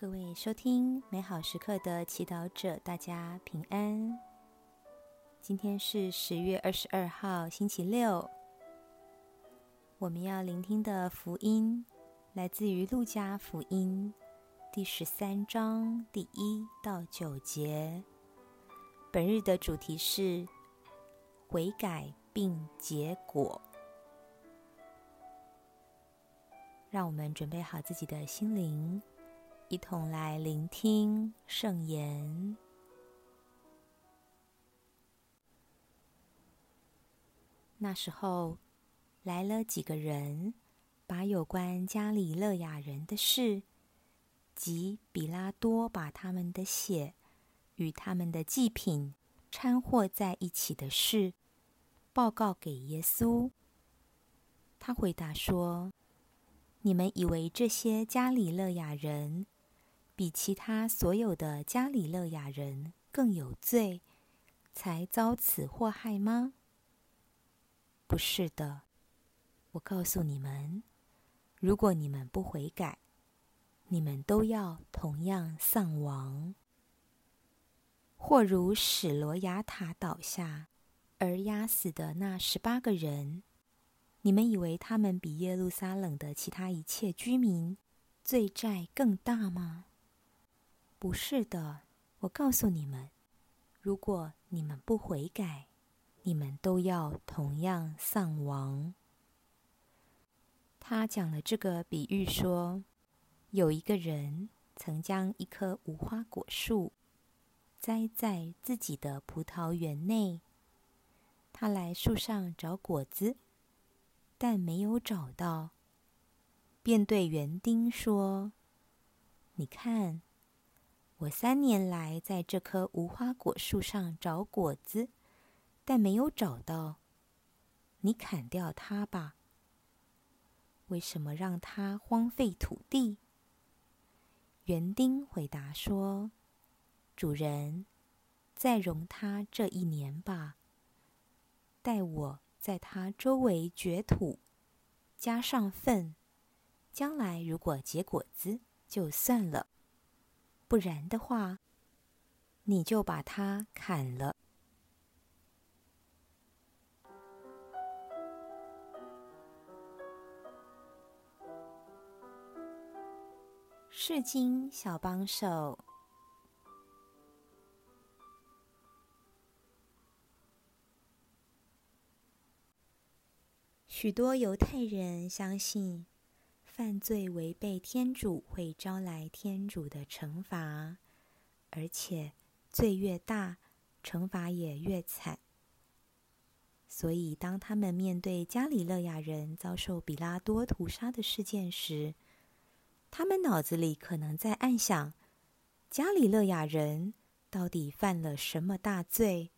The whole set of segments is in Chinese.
各位收听美好时刻的祈祷者，大家平安。今天是十月二十二号，星期六。我们要聆听的福音来自于《路加福音》第十三章第一到九节。本日的主题是悔改并结果。让我们准备好自己的心灵，一同来聆听圣言。那时候来了几个人，把有关加里勒雅人的事，及比拉多把他们的血与他们的祭品掺和在一起的事，报告给耶稣。他回答说。你们以为这些加里勒雅人比其他所有的加里勒雅人更有罪，才遭此祸害吗？不是的，我告诉你们，如果你们不悔改，你们都要同样丧亡。或如史罗亚塔倒下而压死的那十八个人。你们以为他们比耶路撒冷的其他一切居民罪债更大吗？不是的，我告诉你们，如果你们不悔改，你们都要同样丧亡。他讲了这个比喻说，有一个人曾将一棵无花果树栽在自己的葡萄园内，他来树上找果子。但没有找到，便对园丁说：“你看，我三年来在这棵无花果树上找果子，但没有找到。你砍掉它吧。为什么让它荒废土地？”园丁回答说：“主人，再容它这一年吧。待我。”在它周围掘土，加上粪，将来如果结果子就算了；不然的话，你就把它砍了。世经小帮手。许多犹太人相信，犯罪违背天主会招来天主的惩罚，而且罪越大，惩罚也越惨。所以，当他们面对加里勒亚人遭受比拉多屠杀的事件时，他们脑子里可能在暗想：加里勒亚人到底犯了什么大罪？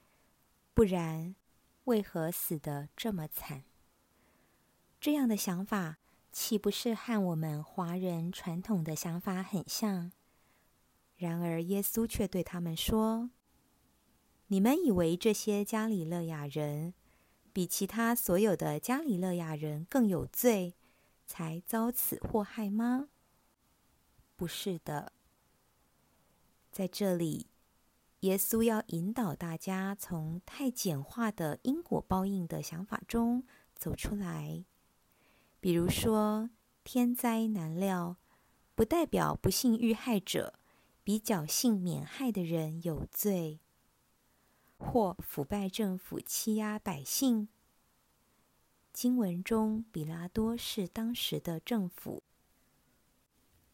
不然，为何死得这么惨？这样的想法岂不是和我们华人传统的想法很像？然而，耶稣却对他们说：“你们以为这些加里勒亚人比其他所有的加里勒亚人更有罪，才遭此祸害吗？不是的。在这里，耶稣要引导大家从太简化的因果报应的想法中走出来。”比如说，天灾难料，不代表不幸遇害者比侥幸免害的人有罪；或腐败政府欺压百姓。经文中，比拉多是当时的政府，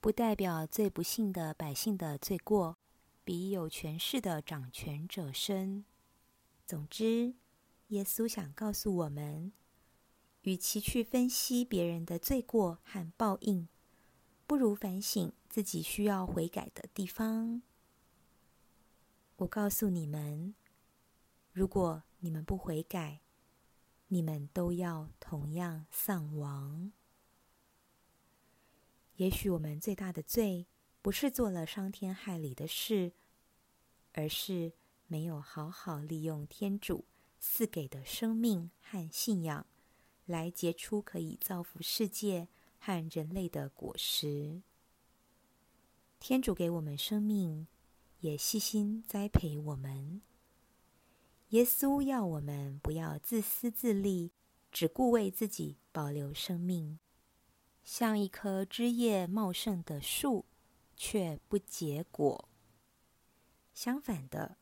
不代表最不幸的百姓的罪过比有权势的掌权者深。总之，耶稣想告诉我们。与其去分析别人的罪过和报应，不如反省自己需要悔改的地方。我告诉你们，如果你们不悔改，你们都要同样丧亡。也许我们最大的罪，不是做了伤天害理的事，而是没有好好利用天主赐给的生命和信仰。来结出可以造福世界和人类的果实。天主给我们生命，也细心栽培我们。耶稣要我们不要自私自利，只顾为自己保留生命，像一棵枝叶茂盛的树，却不结果。相反的，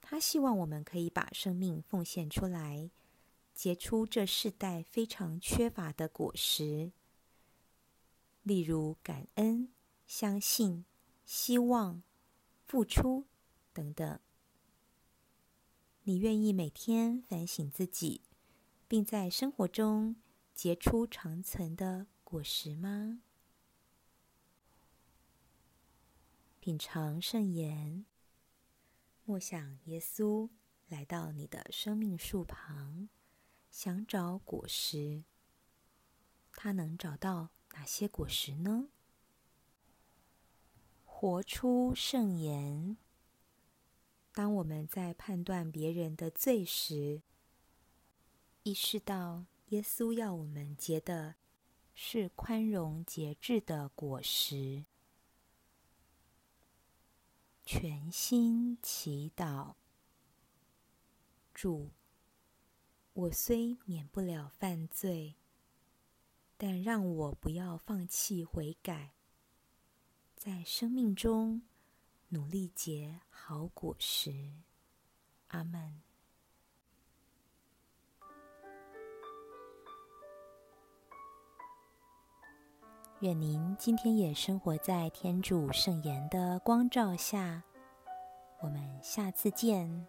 他希望我们可以把生命奉献出来，结出这世代非常缺乏的果实，例如感恩、相信、希望、付出等等。你愿意每天反省自己，并在生活中结出长存的果实吗？品尝圣言，默想耶稣来到你的生命树旁，想找果实。他能找到哪些果实呢？活出圣言。当我们在判断别人的罪时，意识到耶稣要我们结的是宽容节制的果实。全心祈祷，主，我虽免不了犯罪，但让我不要放弃悔改，在生命中。努力结好果实，阿门。愿您今天也生活在天主圣言的光照下。我们下次见。